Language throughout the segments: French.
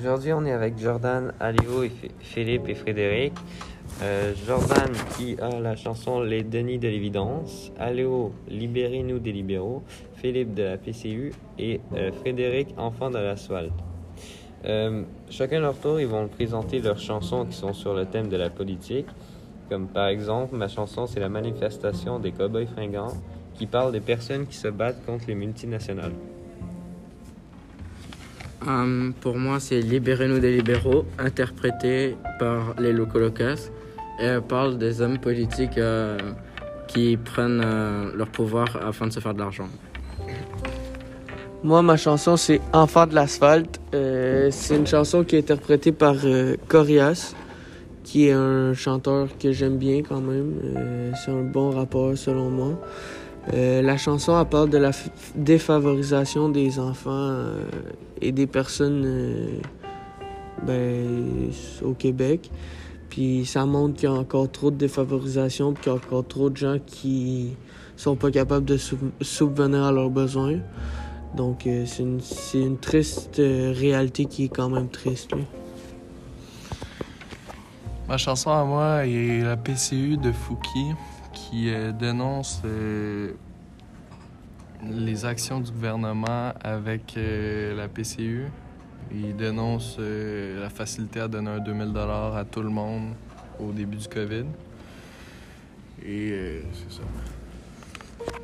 Aujourd'hui, on est avec Jordan, Aléo, Philippe et Frédéric. Euh, Jordan qui a la chanson Les Denis de l'évidence, Aléo Libérez-nous des libéraux, Philippe de la PCU et euh, Frédéric Enfant de l'asphalte. Euh, chacun leur tour, ils vont présenter leurs chansons qui sont sur le thème de la politique. Comme par exemple, ma chanson c'est la manifestation des cowboys fringants qui parle des personnes qui se battent contre les multinationales. Um, pour moi, c'est Libérez-nous des libéraux, interprété par les Locolocas. Et elle parle des hommes politiques euh, qui prennent euh, leur pouvoir afin de se faire de l'argent. Moi, ma chanson, c'est Enfant de l'asphalte. Euh, c'est une chanson qui est interprétée par Corias, qui est un chanteur que j'aime bien quand même. c'est un bon rapport selon moi. Euh, la chanson elle parle de la défavorisation des enfants euh, et des personnes euh, ben, au Québec. Puis ça montre qu'il y a encore trop de défavorisation, puis qu'il y a encore trop de gens qui sont pas capables de subvenir à leurs besoins. Donc c'est une, une, triste réalité qui est quand même triste. Ma chanson à moi est la PCU de Fouki qui euh, dénonce euh, les actions du gouvernement avec euh, la PCU. Il dénonce la facilité à donner un 2000 à tout le monde au début du COVID. Et c'est ça.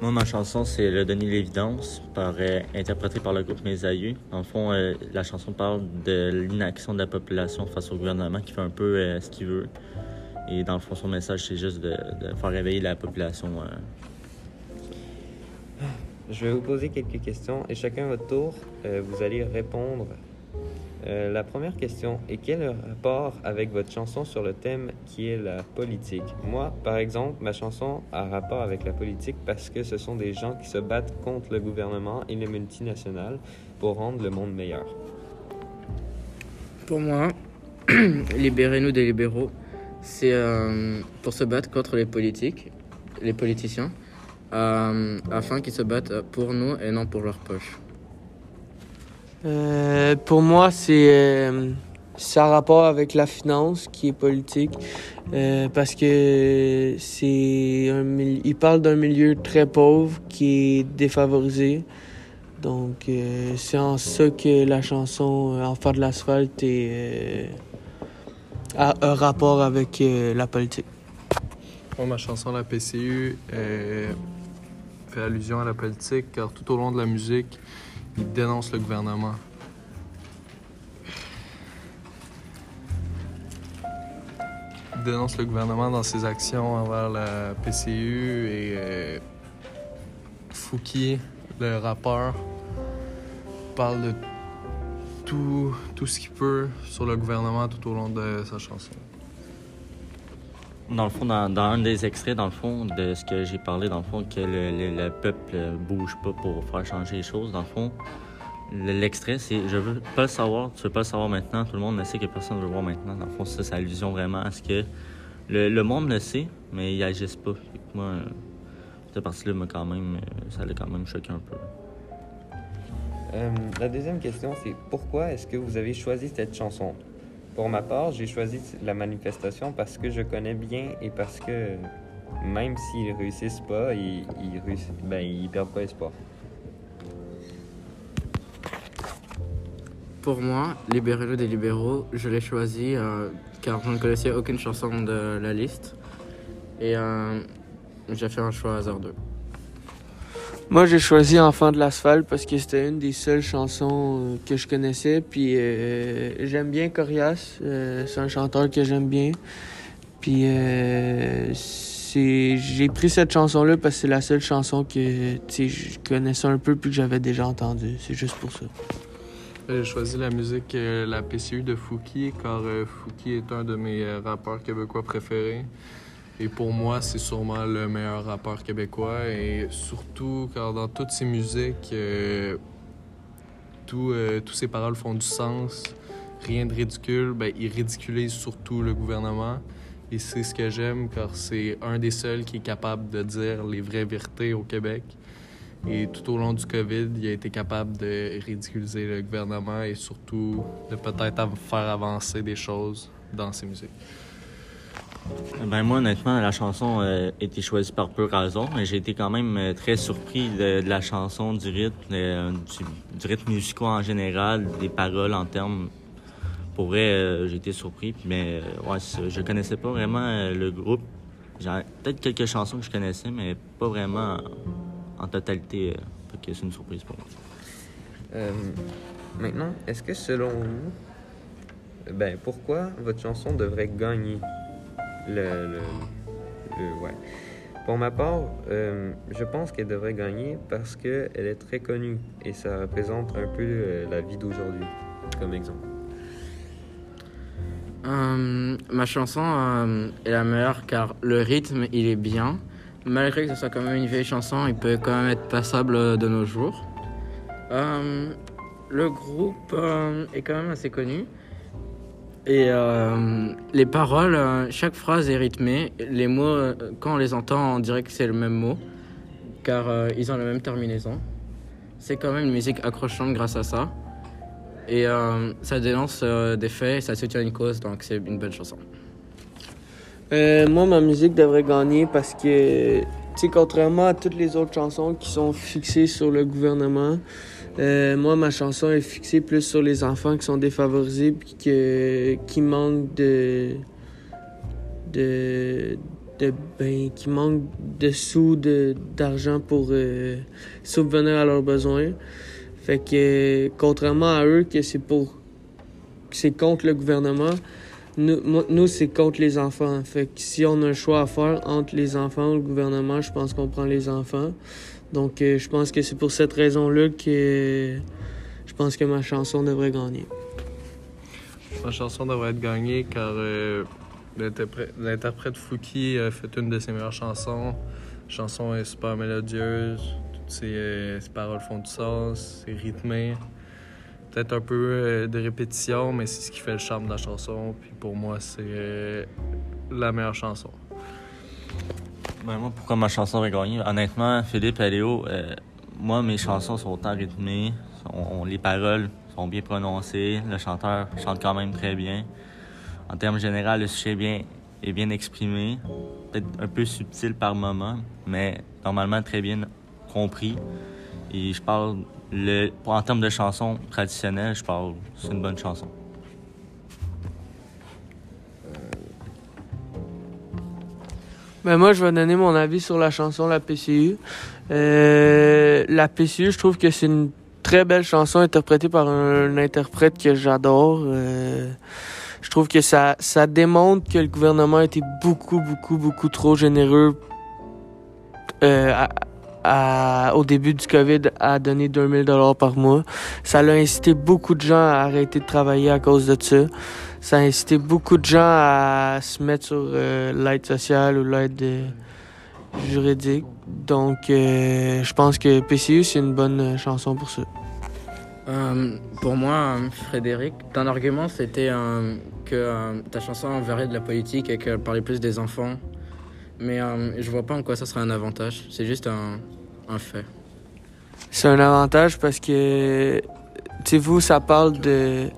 Moi, ma chanson, c'est Le Denis l'évidence, par, interprété par le groupe Mes Aïeux. En fond, la chanson parle de l'inaction de la population face au gouvernement qui fait un peu ce qu'il veut. Et dans le fond, son message, c'est juste de, faire réveiller la population. Euh. Je vais vous poser quelques questions et chacun à votre tour, euh, vous allez répondre. Euh, la première question est quel rapport avec votre chanson sur le thème qui est la politique? Moi, par exemple, ma chanson a rapport avec la politique parce que ce sont des gens qui se battent contre le gouvernement et les multinationales pour rendre le monde meilleur. Pour moi, libérez-nous des libéraux c'est euh, pour se battre contre les politiques, les politiciens, euh, afin qu'ils se battent pour nous et non pour leur poche. Euh, pour moi, c'est ça rapport avec la finance qui est politique parce que c'est un il parle d'un milieu très pauvre qui est défavorisé. Donc c'est en ça que la chanson Enfant de l'asphalte a un rapport avec euh, la politique. ma chanson La PCU fait allusion à la politique car tout au long de la musique, il dénonce le gouvernement. Il dénonce le gouvernement dans ses actions envers la PCU et euh, le rappeur, parle de tout, tout ce qu'il peut sur le gouvernement tout au long de sa chanson. Dans le fond, dans, un des extraits, dans le fond, de ce que j'ai parlé, dans le fond, que le, le, peuple bouge pas pour faire changer les choses, dans le fond, l'extrait, c'est je veux pas le savoir, tu veux pas le savoir maintenant, tout le monde le sait que personne ne veut voir maintenant. Dans le fond, ça, c'est allusion vraiment à ce que le, le monde le sait, mais ils agissent pas. moi, cette partie-là, quand même, ça l'a quand même choqué un peu. Euh, la deuxième question, c'est pourquoi est-ce que vous avez choisi cette chanson? Pour ma part, j'ai choisi la manifestation parce que je connais bien et parce que même s'ils réussissent pas, ils, ils, ben, perdent pas espoir. Pour moi, Libérez-le des libéraux, je l'ai choisi euh, car je ne connaissais aucune chanson de la liste et euh, j'ai fait un choix hasardeux. Moi, j'ai choisi Enfant de l'asphalte parce que c'était une des seules chansons euh, que je connaissais. Puis euh, j'aime bien Corias. Euh, c'est un chanteur que j'aime bien. Puis j'ai pris cette chanson-là parce que c'est la seule chanson que je connaissais un peu puis que j'avais déjà entendue. C'est juste pour ça. J'ai choisi la musique La PCU de Fouki car Fouki est un de mes rappeurs québécois préférés. Et pour moi, c'est sûrement le meilleur rappeur québécois. Et surtout, car dans toutes ses musiques, euh, tout, euh, toutes ses paroles font du sens. Rien de ridicule. Ben, il ridiculise surtout le gouvernement. Et c'est ce que j'aime, car c'est un des seuls qui est capable de dire les vraies vérités au Québec. Et tout au long du COVID, il a été capable de ridiculiser le gouvernement et surtout de peut-être faire avancer des choses dans ses musiques. Ben moi, honnêtement, la chanson euh, a été choisie par peu raison, mais j'ai été quand même euh, très surpris de, la chanson, du rythme, euh, du, rythme musical en général, des paroles en termes. Pour vrai, euh, j'ai été surpris, mais euh, ouais, je connaissais pas vraiment euh, le groupe. Peut-être quelques chansons que je connaissais, mais pas vraiment en, totalité. euh, c'est une surprise pour moi. Euh, maintenant, est-ce que selon vous, ben pourquoi votre chanson devrait gagner? Le. Pour ma part, euh, je pense qu'elle devrait gagner parce qu'elle est très connue et ça représente un peu euh, la vie d'aujourd'hui, comme exemple. Euh, ma chanson est la meilleure car le rythme il est bien. Malgré que ce soit quand même une vieille chanson, il peut quand même être passable de nos jours. Le groupe est quand même assez connu. Et euh, les paroles, euh, chaque phrase est rythmée. Les mots, euh, quand on les entend, on dirait que c'est le même mot. Car ils ont la même terminaison. C'est quand même une musique accrochante grâce à ça. Et ça dénonce des faits, ça soutient une cause, donc c'est une bonne chanson. Moi, ma musique devrait gagner parce que, tu contrairement à toutes les autres chansons qui sont fixées sur le gouvernement, euh, moi, ma chanson est fixée plus sur les enfants qui sont défavorisés que, qui manquent de. de. de ben, qui manquent de sous, de, d'argent pour euh, subvenir à leurs besoins. Fait que, contrairement à eux, que c'est pour. c'est contre le gouvernement, nous, nous, c'est contre les enfants. Fait que si on a un choix à faire entre les enfants ou le gouvernement, je pense qu'on prend les enfants. Donc, euh, je pense que c'est pour cette raison-là que je pense que ma chanson devrait gagner. Ma chanson devrait être gagnée car euh, l'interprète Fouki a fait une de ses meilleures chansons. La chanson est super mélodieuse, toutes ses, euh, paroles font du sens, c'est rythmé. Peut-être un peu de répétition, mais c'est ce qui fait le charme de la chanson. Puis pour moi, c'est la meilleure chanson. Ben, moi, pourquoi ma chanson va gagner? Honnêtement, Philippe et Léo, euh, moi, mes chansons sont autant rythmées, les paroles sont bien prononcées, le chanteur chante quand même très bien. En termes généraux, le sujet est bien, est bien exprimé, peut-être un peu subtil par moment, mais normalement très bien compris. Et je parle, le, en termes de chansons traditionnelles, je parle, c'est une bonne chanson. Ben moi, je vais donner mon avis sur la chanson La PCU. Euh, la PCU, je trouve que c'est une très belle chanson interprétée par un, interprète que j'adore. Euh, je trouve que ça, ça démontre que le gouvernement a été beaucoup, beaucoup, beaucoup trop généreux euh, à- à- au début du COVID à donner 2000 dollars par mois. Ça a incité beaucoup de gens à arrêter de travailler à cause de ça. Ça a incité beaucoup de gens à se mettre sur euh, l'aide sociale ou l'aide euh, juridique. Donc, euh, je pense que PCU, c'est une bonne chanson pour ça. Pour moi, Frédéric, ton argument c'était que ta chanson verrait de la politique et qu'elle parlait plus des enfants. Mais je vois pas en quoi ça serait un avantage. C'est juste un, un fait. C'est un avantage parce que, tu sais, vous, ça parle de.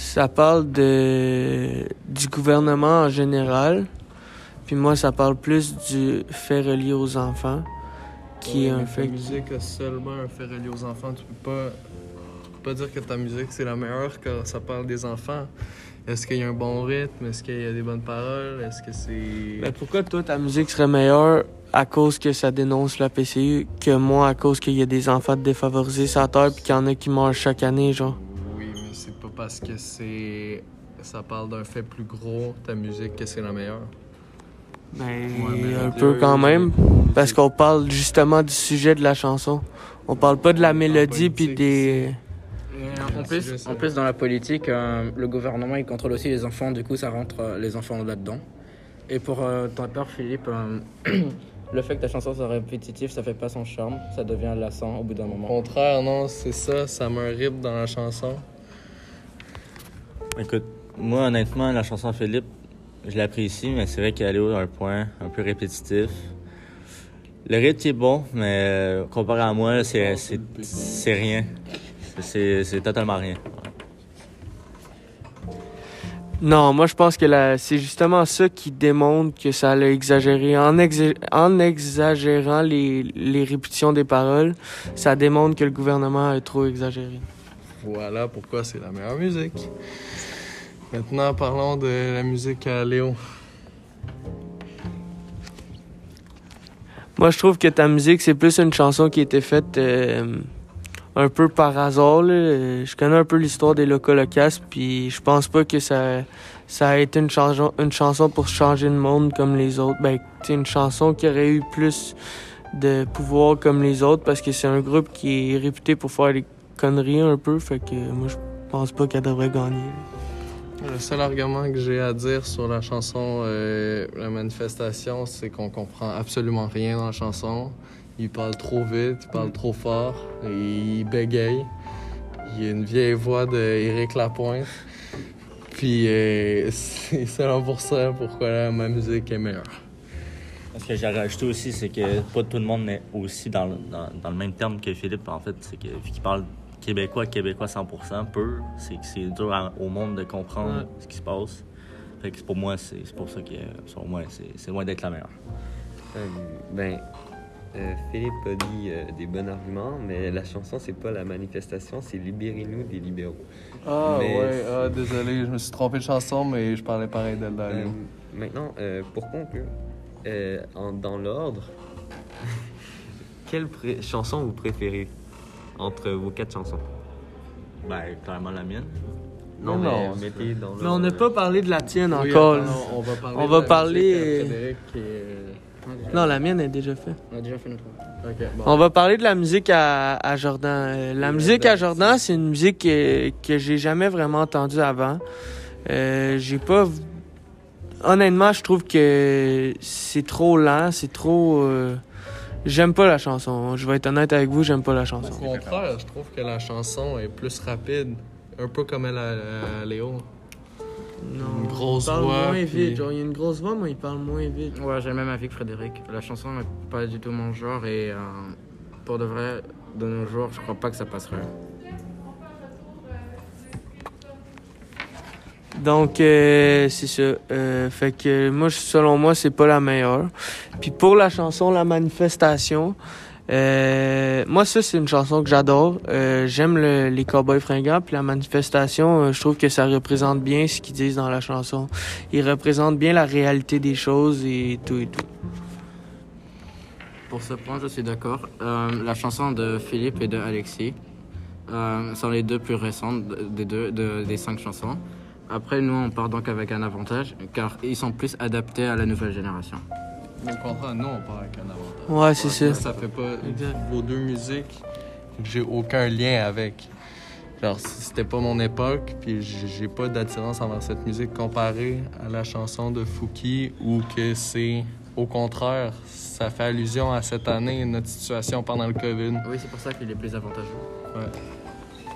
Ça parle de. du gouvernement en général. Puis moi, ça parle plus du fait relié aux enfants, qui est un Ta fait. musique a seulement un fait relié aux enfants. Tu peux pas, tu peux pas dire que ta musique c'est la meilleure quand ça parle des enfants. Est-ce qu'il y a un bon rythme? Est-ce qu'il y a des bonnes paroles? Est-ce que c'est. Mais pourquoi toi, ta musique serait meilleure à cause que ça dénonce la PCU que moi à cause qu'il y a des enfants défavorisés sur la terre puis qu'il y en a qui meurent chaque année, genre? Parce que c'est. Ça parle d'un fait plus gros, ta musique, que c'est la meilleure. Ben, mais un peu quand même. Parce qu'on parle justement du sujet de la chanson. On parle pas de la mélodie puis des. en, plus, en plus, dans la politique, euh, le gouvernement il contrôle aussi les enfants, du coup ça rentre euh, les enfants là-dedans. Et pour euh, ton père, Philippe, euh, le fait que ta chanson soit répétitive, ça fait pas son charme, ça devient lassant au bout d'un Au moment. contraire, non, c'est ça, ça un rythme dans la chanson. Écoute, moi, honnêtement, la chanson Philippe, je l'apprécie, mais c'est vrai qu'elle est à un point un peu répétitif. Le rythme est bon, mais euh, comparé à moi, c'est, rien. C'est, totalement rien. Non, moi je pense que c'est justement ça qui démontre que ça l'a exagéré. En, en exagérant les, les répétitions des paroles, ça démontre que le gouvernement a trop exagéré. Voilà pourquoi c'est la meilleure musique. Maintenant, parlons de la musique à Léo. Moi je trouve que ta musique, c'est plus une chanson qui a été faite euh, un peu par hasard. Je connais un peu l'histoire des Locas, puis je pense pas que ça, ça a été une chanson, une chanson pour changer le monde comme les autres. Ben, c'est une chanson qui aurait eu plus de pouvoir comme les autres parce que c'est un groupe qui est réputé pour faire des conneries un peu. Fait que moi, je pense pas qu'elle devrait gagner. Le seul argument que j'ai à dire sur la chanson euh, La manifestation, c'est qu'on comprend absolument rien dans la chanson. Il parle trop vite, il parle trop fort, et il bégaye. Il y a une vieille voix d'Éric Lapointe. Puis euh, c'est seulement pour ça pourquoi ma musique est meilleure. Ce que j'ai rajouté aussi, c'est que pas tout le monde est aussi dans, le- dans, dans le même terme que Philippe, en fait. C'est que vu qu'il parle québécois, québécois 100%, peu, c'est que c'est dur à- au monde de comprendre Ouais. ce qui se passe. Fait que pour moi, c'est c'est pour ça que, selon moi, c'est c'est loin d'être la meilleure. Euh, ben, euh, Philippe a dit euh, des bons arguments, mais la chanson, c'est pas la manifestation, c'est Libérez-nous des libéraux. Ah Mais- ouais, ah, désolé, je me suis trompé de chanson, mais je parlais pareil d'elle Euh, maintenant, euh, pour conclure, euh, en- dans l'ordre, quelle chanson vous préférez entre vos quatre chansons Ben, clairement la mienne. Non, Non, mais non, mettez dans Mais on n'a pas parlé de la tienne Oui, encore. attends, on va parler, On va la parler, euh, Frédéric et- Non, la mienne est déjà faite. On a déjà fait notre bon. On va parler de la musique à, à Jordan. Euh, La musique à Jordan, c'est une musique que, que j'ai jamais vraiment entendue avant. Euh, j'ai pas. Honnêtement, je trouve que c'est trop lent, c'est trop. euh, J'aime pas la chanson. Je vais être honnête avec vous, j'aime pas la Au chanson. contraire, je trouve que la chanson est plus rapide, un peu comme elle à, à Léo. Non, Une grosse il parle voix, moins puis- vite. Genre, il y a une grosse voix, mais il parle moins vite. Ouais, j'ai le même avis que Frédéric. La chanson n'est pas du tout mon genre et euh, pour de vrai, de nos jours, je crois pas que ça passerait. Donc, euh, c'est ça. Euh, fait que moi, selon moi, c'est pas la meilleure. Puis pour la chanson La Manifestation, euh, moi, ça, c'est une chanson que j'adore. J'aime le- les cowboys fringants. Puis la manifestation, je trouve que ça représente bien ce qu'ils disent dans la chanson. Ils représentent bien la réalité des choses et tout et tout. Pour ce point, je suis d'accord. La chanson de Philippe et de Alexis sont les deux plus récentes des, deux, de- des cinq chansons. Après, nous, on part donc avec un avantage, car ils sont plus adaptés à la nouvelle génération. Au contraire, nous, on part avec un avantage. Ouais, c'est ça. Ça fait pas vos deux musiques que j'ai aucun lien avec. Genre, si c'était pas mon époque, puis j'ai pas d'attirance envers cette musique comparée à la chanson de Fouki, ou que c'est au contraire, ça fait allusion à cette année, notre situation pendant le COVID. Oui, c'est pour ça qu'il est plus avantageux.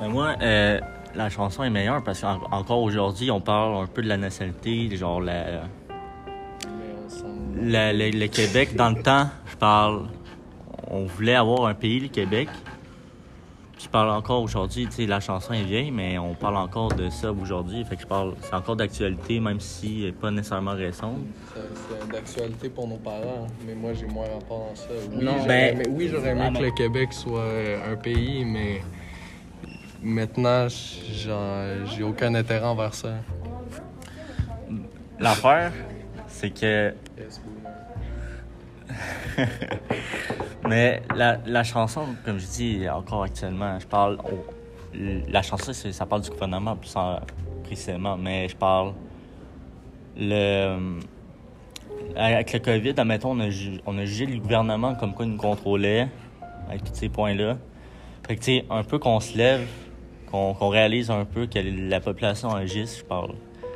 Mais moi, euh, la chanson est meilleure parce qu'encore aujourd'hui, on parle un peu de la nationalité, genre la, la- le, le Québec. Dans le temps, je parle, on voulait avoir un pays, le Québec. Puis je parle encore aujourd'hui, tu sais, la chanson est vieille, mais on parle encore de ça aujourd'hui. Fait que je parle, c'est encore d'actualité, même si elle est pas nécessairement récente. C'est d'actualité pour nos parents, mais moi j'ai moins rapport à ça. Oui, Non, j'aurais ben- aimé, oui, j'aurais aimé que le Québec soit un pays, mais maintenant j'ai aucun intérêt envers ça. L'affaire, c'est que Mais la, la chanson, comme je dis encore actuellement, je parle. la chanson, ça parle du gouvernement plus en- précisément, mais je parle. Le. Avec le COVID, admettons, on a, on a jugé le gouvernement comme quoi il nous contrôlait, avec tous ces points-là. Fait que, tu sais, un peu qu'on se lève, qu'on réalise un peu que la population agisse, je parle.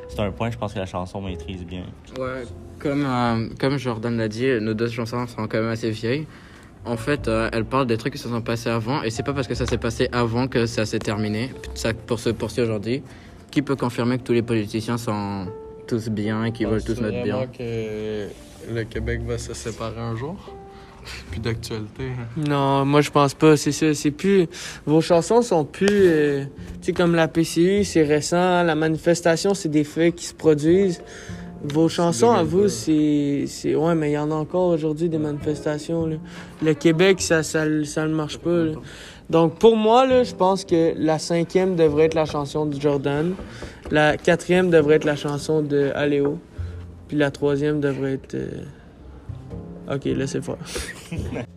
C'est un point, je pense que la chanson maîtrise bien. Ouais, comme, euh, comme Jordan l'a dit, nos deux chansons sont quand même assez vieilles. En fait, euh, elles parlent des trucs qui se sont passés avant, et c'est pas parce que ça s'est passé avant que ça s'est terminé. Ça pour se poursuit aujourd'hui. Qui peut confirmer que tous les politiciens sont tous bien et qu'ils veulent tous notre bien? vraiment que le Québec va se séparer un jour? Plus d'actualité. hein. Non, moi je pense pas, c'est ça. C'est plus. Vos chansons sont plus. euh, tu sais, comme la PCU, c'est récent. La manifestation, c'est des faits qui se produisent. Vos chansons à vous, 2002. c'est. c'est- Ouais, mais il y en a encore aujourd'hui des manifestations. Là. Le Québec, ça, ça, ça ne marche pas. là. Donc pour moi, là, je pense que la cinquième devrait être la chanson de Jordan. La quatrième devrait être la chanson de Aléo. Puis la troisième devrait être. euh, Ok, laissez faire.